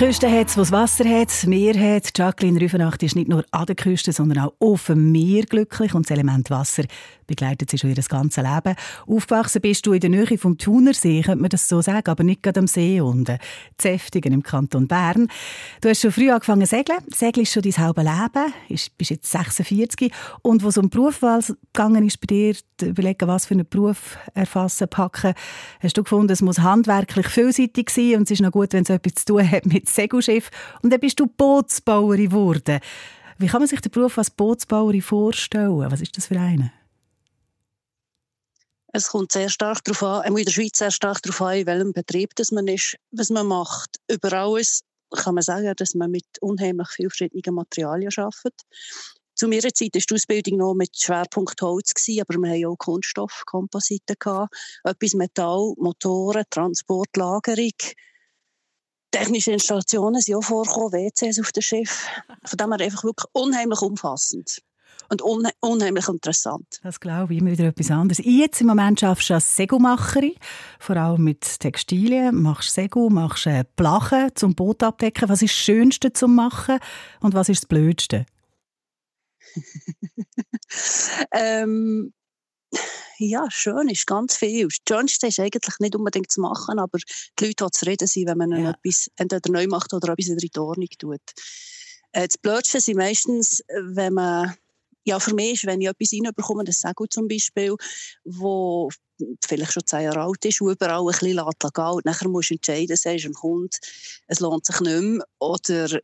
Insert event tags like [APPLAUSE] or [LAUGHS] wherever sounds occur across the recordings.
Küste hat was Wasser hat, Meer hat. Jacqueline Rüfenacht ist nicht nur an der Küste, sondern auch auf dem Meer glücklich und das Element Wasser begleitet sie schon ihr ganzes Leben. Aufgewachsen bist du in der Nähe vom Thunersee, könnte man das so sagen, aber nicht gerade am See unten. Zäftigen im Kanton Bern. Du hast schon früh angefangen zu segeln. Segeln ist schon dein halbes Leben. Du bist jetzt 46. Und was um Berufswahl gegangen ist bei dir, überlegen, was für einen Beruf erfassen, packen, hast du gefunden, es muss handwerklich vielseitig sein und es ist noch gut, wenn es etwas zu tun hat mit Segelschiff. Und dann bist du Bootsbauerin geworden. Wie kann man sich den Beruf als Bootsbauerin vorstellen? Was ist das für eine? Es kommt sehr stark darauf an, in der Schweiz sehr stark darauf an, in welchem Betrieb das man ist, was man macht. Über alles kann man sagen, dass man mit unheimlich vielen verschiedenen Materialien arbeitet. Zu meiner Zeit war die Ausbildung noch mit Schwerpunkt Holz, aber wir hatten auch Kunststoff, Komposite, etwas Metall, Motoren, Transport, Lagerung. Technische Installationen sind auch vorgekommen, WCs auf dem Schiff. Von dem her einfach wirklich unheimlich umfassend und unhe unheimlich interessant. Das glaube ich, immer wieder etwas anderes. Jetzt im Moment arbeitest du als Segumacherin, vor allem mit Textilien, machst Segu, machst äh, Plachen zum Boot abdecken. Was ist das Schönste zum Machen und was ist das Blödste? [LAUGHS] ähm, ja, schön ist ganz viel. Das Schönste ist eigentlich nicht unbedingt zu machen, aber die Leute, die zufrieden sind, wenn man ja. etwas entweder neu macht oder etwas in die Ordnung tut. Äh, das Blödste sind meistens, wenn man ja, für mich ist, wenn ich etwas reinbekomme, das Segel zum Beispiel, wo vielleicht schon zehn Jahre alt ist, und überall ein bisschen lässt gehen, nachher musst du entscheiden, sagst dem Kunden, es lohnt sich nicht mehr, oder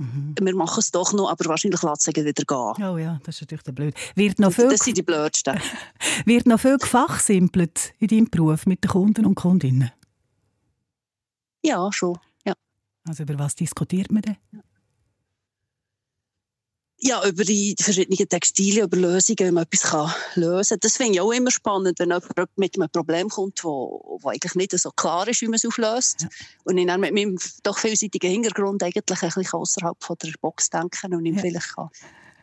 Mhm. Wir machen es doch noch, aber wahrscheinlich lässt es wieder gehen. Oh ja, das ist natürlich der blöd. Wird noch viel das sind die blödsten. [LAUGHS] Wird noch viel gefachsimpelt in deinem Beruf mit den Kunden und Kundinnen? Ja, schon. Ja. Also über was diskutiert man denn? Ja ja, über die verschiedenen Textilien, über Lösungen, wie man etwas kann lösen kann. Das finde ich auch immer spannend, wenn jemand mit einem Problem kommt, wo, wo eigentlich nicht so klar ist, wie man es auflöst. Ja. Und ich dann mit meinem doch vielseitigen Hintergrund eigentlich ein bisschen außerhalb der Box denken und ihm ja. vielleicht kann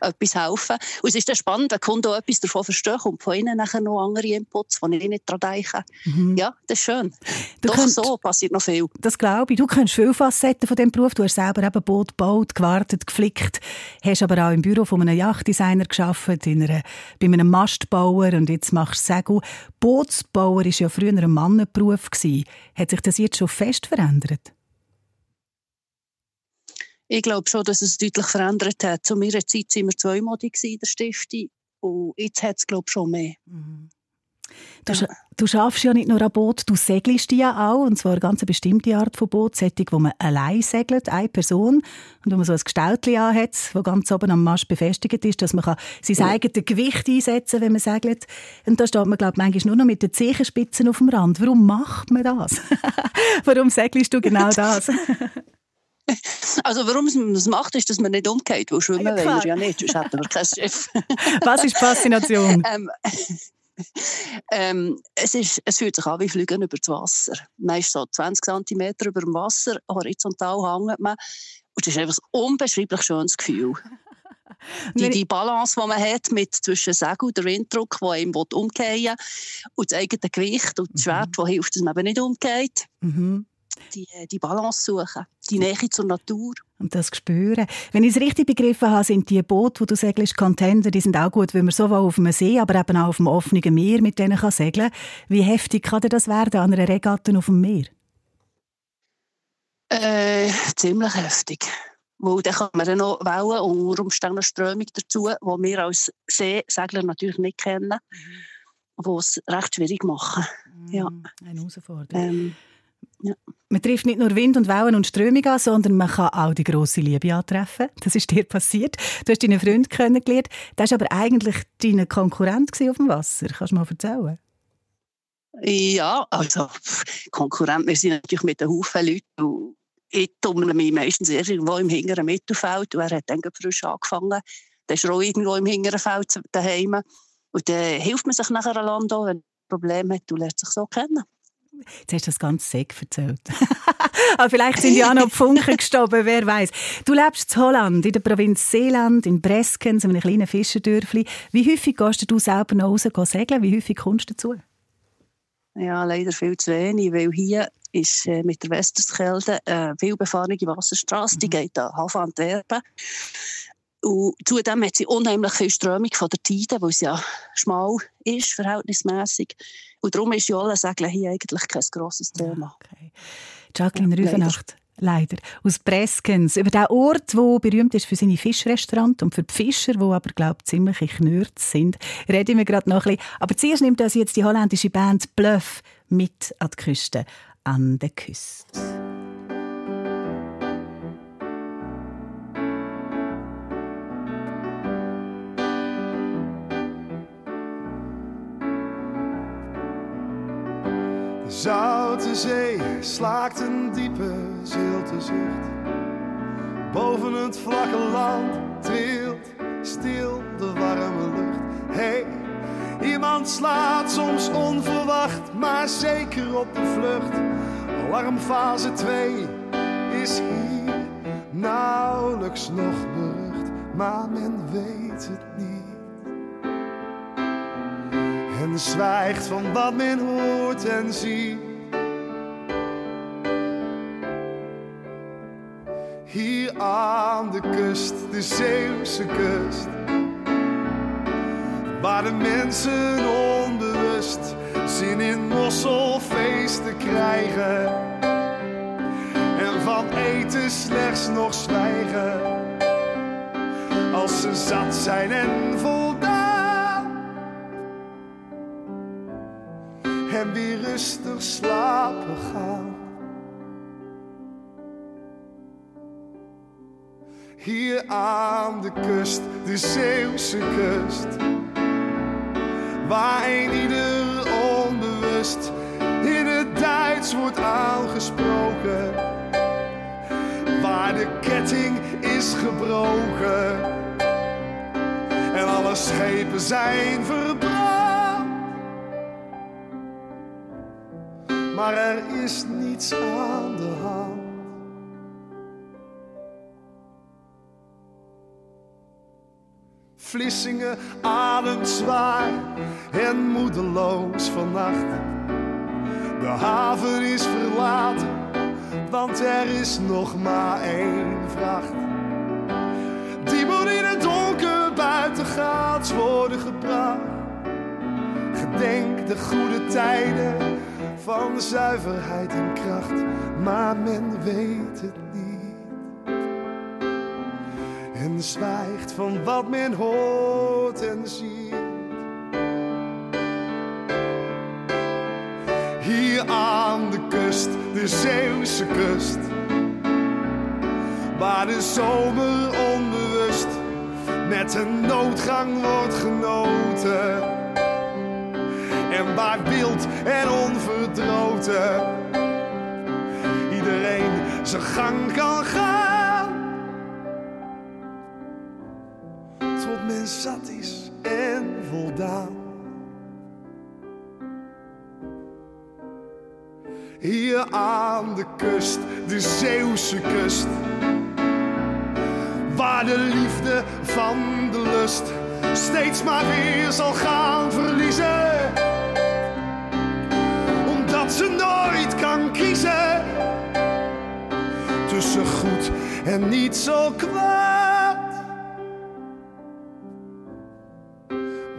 etwas helfen. Und es ist dann spannend, wenn Kunden auch etwas davon verstehen und von ihnen nachher noch andere Inputs, die ich nicht daran denke. Mhm. Ja, das ist schön. Du Doch könnt, so passiert noch viel. Das glaube ich. Du kennst viele Facetten von diesem Beruf. Du hast selber eben Boot gebaut, gewartet, geflickt, hast aber auch im Büro von einem Yachtdesigner gearbeitet, in einer, bei einem Mastbauer und jetzt machst du Segel. Bootsbauer war ja früher ein Mannenberuf. Hat sich das jetzt schon fest verändert? Ich glaube schon, dass es deutlich verändert hat. Zu meiner Zeit waren wir zweimalig in der Stiftung und jetzt hat es, glaube ich, schon mehr. Mhm. Du, ja. du schaffst ja nicht nur ein Boot, du segelst ja auch, und zwar eine ganz bestimmte Art von Boot, Sättig, wo man allein segelt, eine Person, und wo man so ein Gestaltchen hat, das ganz oben am Mast befestigt ist, dass man kann sein ja. eigenes Gewicht einsetzen kann, wenn man segelt. Und da steht man, glaube ich, manchmal nur noch mit den Zehenspitzen auf dem Rand. Warum macht man das? [LAUGHS] Warum segelst du genau [LAUGHS] das? Also warum man es macht, ist, dass man nicht umgeht, wo schwimmen ja, will ja nicht, sonst hätten wir kein Schiff. [LAUGHS] Was ist Faszination? [LAUGHS] ähm, ähm, es, ist, es fühlt sich an wie Fliegen über das Wasser. Meist so 20 cm über dem Wasser, horizontal hängt man. Und das ist einfach ein unbeschreiblich schönes Gefühl. [LAUGHS] Die, die Balance, die man hat mit zwischen Segel, der Winddruck, der einem umgehen will, und das eigene Gewicht und das Schwert, das hilft, dass man eben nicht umgeht. Mhm die, die Balance suchen, die Nähe zur Natur. Und das spüren. Wenn ich es richtig begriffen habe, sind die Boote, die du segelst, Contender, die sind auch gut, wenn man sowohl auf dem See, aber eben auch auf dem offenen Meer mit denen kann segeln Wie heftig kann das werden an einer Regatta auf dem Meer? Äh, ziemlich heftig. Weil dann kann man dann noch Wellen und unter Umständen Strömung dazu, die wir als Seesegler natürlich nicht kennen, mhm. die es recht schwierig machen. Mhm. Ja. Eine Herausforderung. Ähm, ja. Man trifft nicht nur Wind und Wellen und Strömung an, sondern man kann auch die grosse Liebe antreffen. Das ist dir [LAUGHS] passiert. Du hast deinen Freund kennengelernt. Das war aber eigentlich dein Konkurrent auf dem Wasser. Kannst du mal erzählen? Ja, also Konkurrent, wir sind natürlich mit einem Haufen Leuten. Ich tummle mich meistens irgendwo im hinteren Mittelfeld. Und er hat dann frisch angefangen. dann ist auch irgendwo im hinteren Feld daheim. Und dann hilft man sich nachher einander, wenn man Probleme hat und lernt sich so kennen. Jetzt hast du das ganz Säck erzählt. Aber [LAUGHS] vielleicht sind ja auch noch die Funken gestorben, wer weiß. Du lebst in Holland, in der Provinz Seeland, in Breskens, in einem kleinen Fischerdörfli. Wie häufig gehst du selber noch raus segeln? Wie häufig kommst du dazu? Ja, leider viel zu wenig, weil hier ist äh, mit der Westerskelde eine äh, viel befahrene Wasserstraße, die mhm. geht an Hafen Antwerpen. Und zudem hat sie unheimlich viel Strömung von der Tide, weil es ja schmal ist, verhältnismäßig. Und darum ist ja alles Segeln hier eigentlich kein grosses Thema. Okay. Jacqueline ja, Rüfenacht. Leider. Aus Breskens. Über den Ort, der berühmt ist für seine Fischrestaurant und für die Fischer, die aber, glaube ich, ziemlich knürzt sind, reden wir gerade noch ein bisschen. Aber zuerst nimmt uns jetzt die holländische Band Bluff mit an die Küste. An der Küste. Zoute zee slaakt een diepe zilte zucht. Boven het vlakke land trilt stil de warme lucht. Hey, iemand slaat soms onverwacht, maar zeker op de vlucht. Alarmfase 2 is hier nauwelijks nog berucht, maar men weet het niet en zwijgt van wat men hoort en ziet. Hier aan de kust, de Zeeuwse kust, waar de mensen onbewust zin in mosselfeesten krijgen en van eten slechts nog zwijgen als ze zat zijn en voldaan. En weer rustig slapen gaan. Hier aan de kust, de Zeeuwse kust, waar een ieder onbewust in het Duits wordt aangesproken, waar de ketting is gebroken en alle schepen zijn verbrand. Maar er is niets aan de hand. Vlissingen ademt zwaar en moedeloos vannacht. De haven is verlaten, want er is nog maar één vracht. Die moet in het donker buiten gaat worden gebracht. Gedenk de goede tijden van zuiverheid en kracht, maar men weet het niet. En zwijgt van wat men hoort en ziet. Hier aan de kust, de Zeeuwse kust, waar de zomer onbewust met een noodgang wordt genoten en waar wild en onverdroten iedereen zijn gang kan gaan. Tot men zat is en voldaan. Hier aan de kust, de Zeeuwse kust, waar de liefde van de lust steeds maar weer zal gaan verliezen dat ze nooit kan kiezen tussen goed en niet zo kwaad.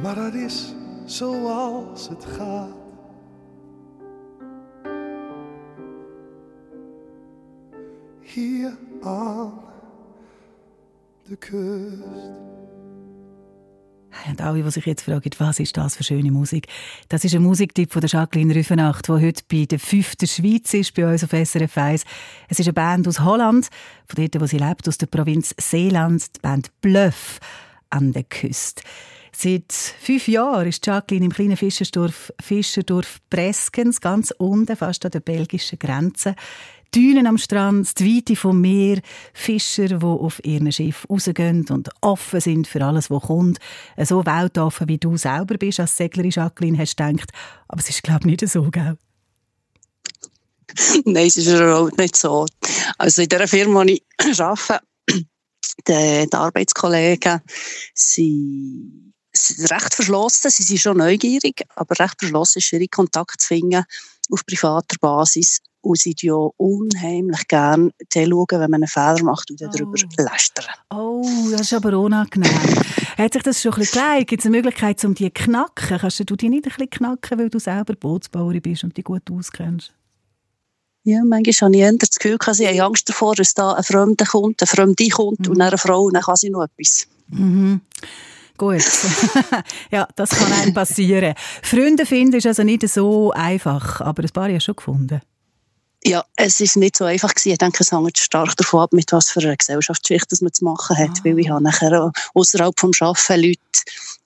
Maar dat is zoals het gaat. Hier aan de kust. Und alle, die sich jetzt fragen, was ist das für schöne Musik? Das ist ein Musiktipp von der Jacqueline Rüfenacht, die heute bei der fünften Schweiz ist, bei uns auf SRF 1. Es ist eine Band aus Holland, von dort, wo sie lebt, aus der Provinz Seeland, die Band Bluff an der Küste. Seit fünf Jahren ist Jacqueline im kleinen Fischerdorf, Fischerdorf Breskens, ganz unten, fast an der belgischen Grenze. Dünen am Strand, die Weite vom Meer, Fischer, die auf ihren Schiff rausgehen und offen sind für alles, was kommt. So weltoffen, wie du selber bist als Seglerin, Jacqueline, hast du gedacht. Aber es ist, glaube ich, nicht so, gell? [LAUGHS] Nein, es ist überhaupt nicht so. Also in der Firma, wo ich [CLEARS THROAT] arbeite, [CLEARS THROAT] die, die Arbeitskollegen sind, sind recht verschlossen. Sie sind schon neugierig, aber recht verschlossen, schwierig Kontakt zu finden auf privater Basis. Und sie ja unheimlich gerne schauen, wenn man einen Fehler macht und darüber oh. lästern. Oh, das ist aber unangenehm. Hat sich das schon ein bisschen gelegt? Gibt es eine Möglichkeit, um die zu knacken? Kannst du die nicht ein bisschen knacken, weil du selber Bootsbauerin bist und die gut auskennst? Ja, manchmal habe ich eher das Gefühl, dass ich Angst davor, dass da ein Fremder kommt, eine Fremde kommt mhm. und eine Frau und dann kann sie noch etwas. Mhm. Gut. [LAUGHS] ja, das kann einem passieren. Freunde finden ist also nicht so einfach, aber ein paar hast du schon gefunden. Ja, es ist nicht so einfach gewesen. Ich denke, es hängt stark davon ab, mit was für einer Gesellschaftsschicht man zu machen hat. Ah. Weil ich habe nachher außerhalb vom Arbeiten Leute,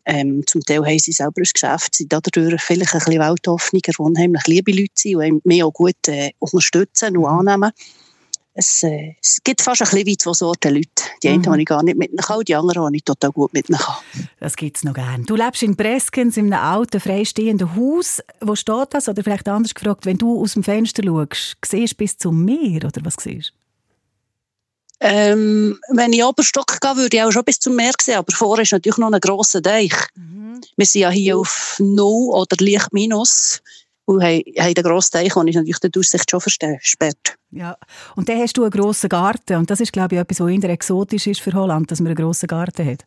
ähm, zum Teil haben sie selber ein Geschäft, sind dadurch vielleicht ein bisschen weltoffener, unheimlich liebe Leute sind und mich auch gut äh, unterstützen und mhm. annehmen es, äh, es gibt fast ein bisschen wie zwei Sorten Leute. Die einen, mhm. die ich gar nicht mit kann, die anderen, die ich total gut mit kann. Das gibt es noch gerne. Du lebst in Breskens in einem alten, freistehenden Haus. Wo steht das? Oder vielleicht anders gefragt, wenn du aus dem Fenster schaust, siehst du bis zum Meer oder was siehst ähm, wenn ich Oberstock gehe, würde ich auch schon bis zum Meer sehen, aber vorher ist natürlich noch ein grosser Deich. Mhm. Wir sind ja hier auf Null oder leicht Minus und haben, haben den grossen Teich, den ist natürlich die Aussicht schon versperrt. Ja, und dann hast du einen grossen Garten und das ist, glaube ich, etwas, was eher exotisch ist für Holland, dass man einen grossen Garten hat.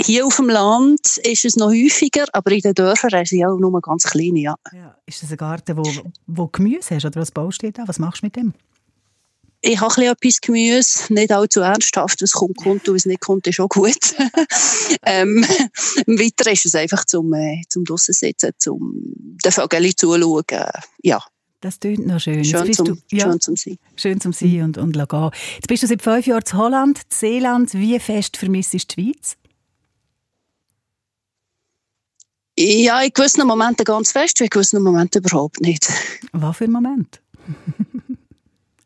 Hier auf dem Land ist es noch häufiger, aber in den Dörfern sind auch nur ganz kleine, ja. ja. Ist das ein Garten, wo, wo Gemüse hast oder was baust du da? Was machst du mit dem? Ich habe etwas Gemüse, nicht allzu ernsthaft, was kommt, kommt und was nicht kommt, ist auch gut. [LAUGHS] ähm, weiter ist es einfach zum, äh, zum draussen sitzen, zum den Vögeln zuschauen, ja. Das klingt noch schön. Schön zum, du, ja, schön zum Sein. Schön zum Sein und, und gehen. Jetzt bist du seit fünf Jahren in Holland, in Seeland. Wie fest vermisst du die Schweiz? Ja, in gewissen Momenten ganz fest, in gewissen Momenten überhaupt nicht. Was für ein Moment? [LAUGHS]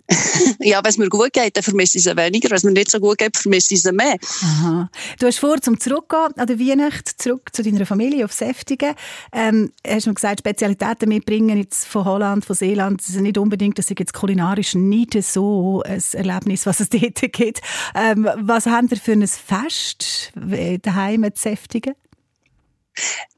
[LAUGHS] ja, wenn es mir gut geht, dann vermisse ich es weniger. Wenn es mir nicht so gut geht, vermisse ich es mehr. Aha. Du hast vor, zum Zurückgehen an der Weihnacht, zurück zu deiner Familie auf Säftigen. Ähm, hast du gesagt, Spezialitäten mitbringen jetzt von Holland, von Seeland. Das ist nicht unbedingt, das ist jetzt kulinarisch nicht so ein Erlebnis, was es [LAUGHS] dort gibt. Ähm, was haben ihr für ein Fest daheim zu Säftigen?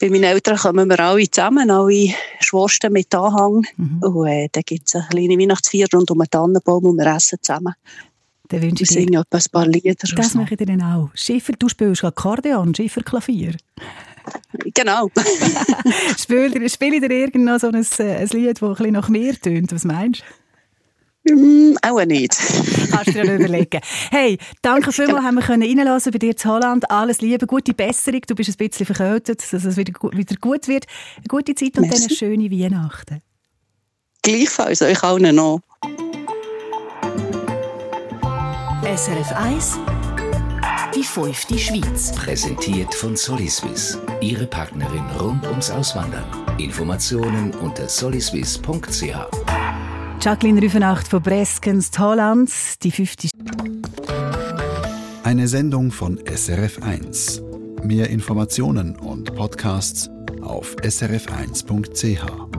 Bei meinen Eltern kommen wir alle zusammen, alle Schworsten mit Anhang. Mhm. Und äh, dann gibt es eine kleine Weihnachtsfeier rund um den Tannenbaum und wir essen zusammen. Dann wünsche ich dir... ein paar Lieder. Das mache ich dir dann auch. Schiffer, du spielst Akkordeon, Schiffer Klavier. Genau. [LAUGHS] spiele, spiele dir irgend noch so ein, äh, ein Lied, das ein bisschen nach mir tönt? Was meinst du? Mm, auch nicht. Kannst du dir überlegen. Hey, danke vielmals, haben wir können reinlassen bei dir zu Holland. Alles Liebe, gute Besserung. Du bist ein bisschen verkältet, dass es wieder, wieder gut wird. Eine gute Zeit und Merci. dann eine schöne Weihnachten. Gleichfalls, euch allen noch. SRF 1 Die fünfte Schweiz. Präsentiert von Soliswiss. Ihre Partnerin rund ums Auswandern. Informationen unter soliswiss.ch. Jacqueline Rüfenacht von Breskens, Holland, die fünfte. Eine Sendung von SRF1. Mehr Informationen und Podcasts auf srf1.ch.